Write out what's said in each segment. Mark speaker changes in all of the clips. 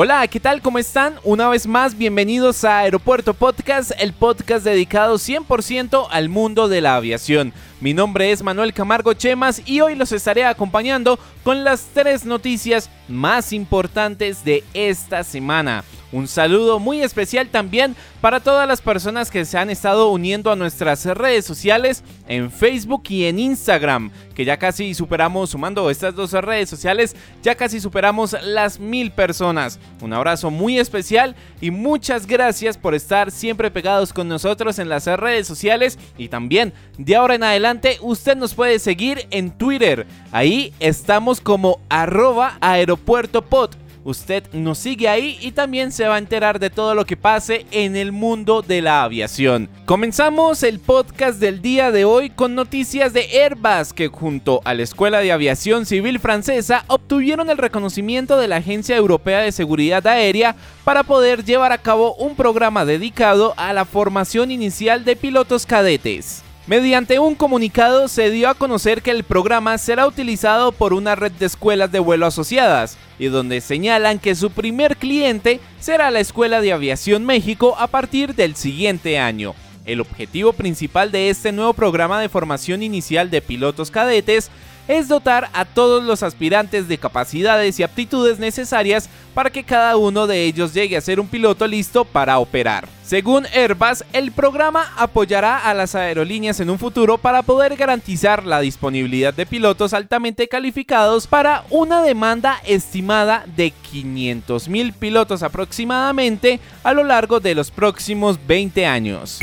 Speaker 1: Hola, ¿qué tal? ¿Cómo están? Una vez más, bienvenidos a Aeropuerto Podcast, el podcast dedicado 100% al mundo de la aviación. Mi nombre es Manuel Camargo Chemas y hoy los estaré acompañando con las tres noticias más importantes de esta semana. Un saludo muy especial también para todas las personas que se han estado uniendo a nuestras redes sociales en Facebook y en Instagram, que ya casi superamos, sumando estas dos redes sociales, ya casi superamos las mil personas. Un abrazo muy especial y muchas gracias por estar siempre pegados con nosotros en las redes sociales y también de ahora en adelante usted nos puede seguir en Twitter. Ahí estamos como arroba aeropuertopod. Usted nos sigue ahí y también se va a enterar de todo lo que pase en el mundo de la aviación. Comenzamos el podcast del día de hoy con noticias de Airbus que junto a la Escuela de Aviación Civil Francesa obtuvieron el reconocimiento de la Agencia Europea de Seguridad Aérea para poder llevar a cabo un programa dedicado a la formación inicial de pilotos cadetes. Mediante un comunicado se dio a conocer que el programa será utilizado por una red de escuelas de vuelo asociadas, y donde señalan que su primer cliente será la Escuela de Aviación México a partir del siguiente año. El objetivo principal de este nuevo programa de formación inicial de pilotos cadetes es dotar a todos los aspirantes de capacidades y aptitudes necesarias para que cada uno de ellos llegue a ser un piloto listo para operar. Según Airbus, el programa apoyará a las aerolíneas en un futuro para poder garantizar la disponibilidad de pilotos altamente calificados para una demanda estimada de 500.000 pilotos aproximadamente a lo largo de los próximos 20 años.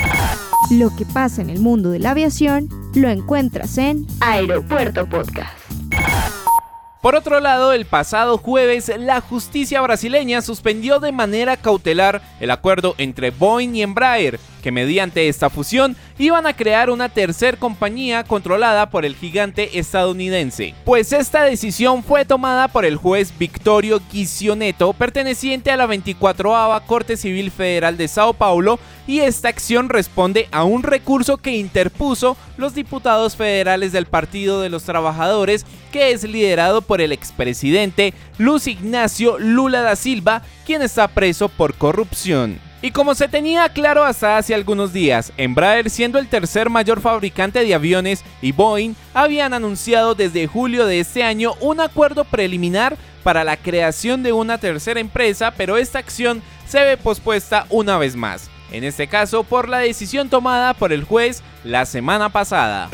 Speaker 2: Lo que pasa en el mundo de la aviación lo encuentras en
Speaker 3: Aeropuerto Podcast.
Speaker 1: Por otro lado, el pasado jueves, la justicia brasileña suspendió de manera cautelar el acuerdo entre Boeing y Embraer, que mediante esta fusión iban a crear una tercer compañía controlada por el gigante estadounidense. Pues esta decisión fue tomada por el juez Victorio Quisioneto, perteneciente a la 24 Corte Civil Federal de Sao Paulo, y esta acción responde a un recurso que interpuso los diputados federales del Partido de los Trabajadores, que es liderado por el expresidente Luis Ignacio Lula da Silva, quien está preso por corrupción. Y como se tenía claro hasta hace algunos días, Embraer siendo el tercer mayor fabricante de aviones y Boeing habían anunciado desde julio de este año un acuerdo preliminar para la creación de una tercera empresa, pero esta acción se ve pospuesta una vez más. En este caso por la decisión tomada por el juez la semana pasada.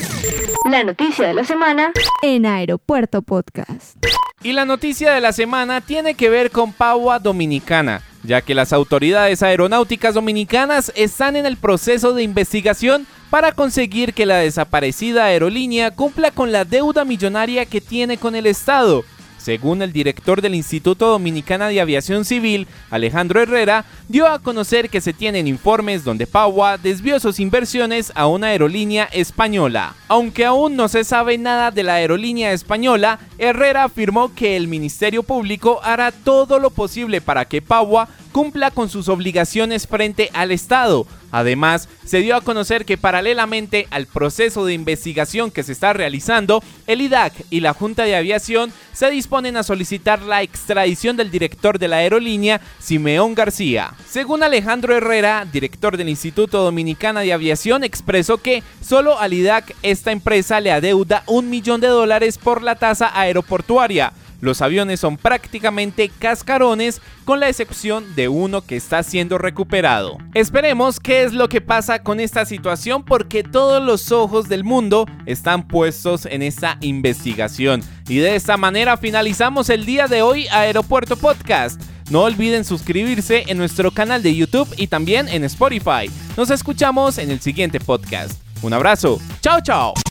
Speaker 3: La noticia de la semana
Speaker 2: en Aeropuerto Podcast.
Speaker 1: Y la noticia de la semana tiene que ver con Paua Dominicana ya que las autoridades aeronáuticas dominicanas están en el proceso de investigación para conseguir que la desaparecida aerolínea cumpla con la deuda millonaria que tiene con el Estado según el director del Instituto Dominicana de Aviación Civil, Alejandro Herrera, dio a conocer que se tienen informes donde Paua desvió sus inversiones a una aerolínea española. Aunque aún no se sabe nada de la aerolínea española, Herrera afirmó que el Ministerio Público hará todo lo posible para que Paua cumpla con sus obligaciones frente al Estado. Además, se dio a conocer que paralelamente al proceso de investigación que se está realizando, el IDAC y la Junta de Aviación se disponen a solicitar la extradición del director de la aerolínea, Simeón García. Según Alejandro Herrera, director del Instituto Dominicana de Aviación, expresó que solo al IDAC esta empresa le adeuda un millón de dólares por la tasa aeroportuaria los aviones son prácticamente cascarones con la excepción de uno que está siendo recuperado. Esperemos qué es lo que pasa con esta situación porque todos los ojos del mundo están puestos en esta investigación. Y de esta manera finalizamos el día de hoy Aeropuerto Podcast. No olviden suscribirse en nuestro canal de YouTube y también en Spotify. Nos escuchamos en el siguiente podcast. Un abrazo. Chao, chao.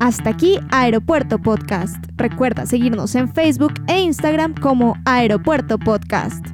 Speaker 2: Hasta aquí Aeropuerto Podcast. Recuerda seguirnos en Facebook e Instagram como Aeropuerto Podcast.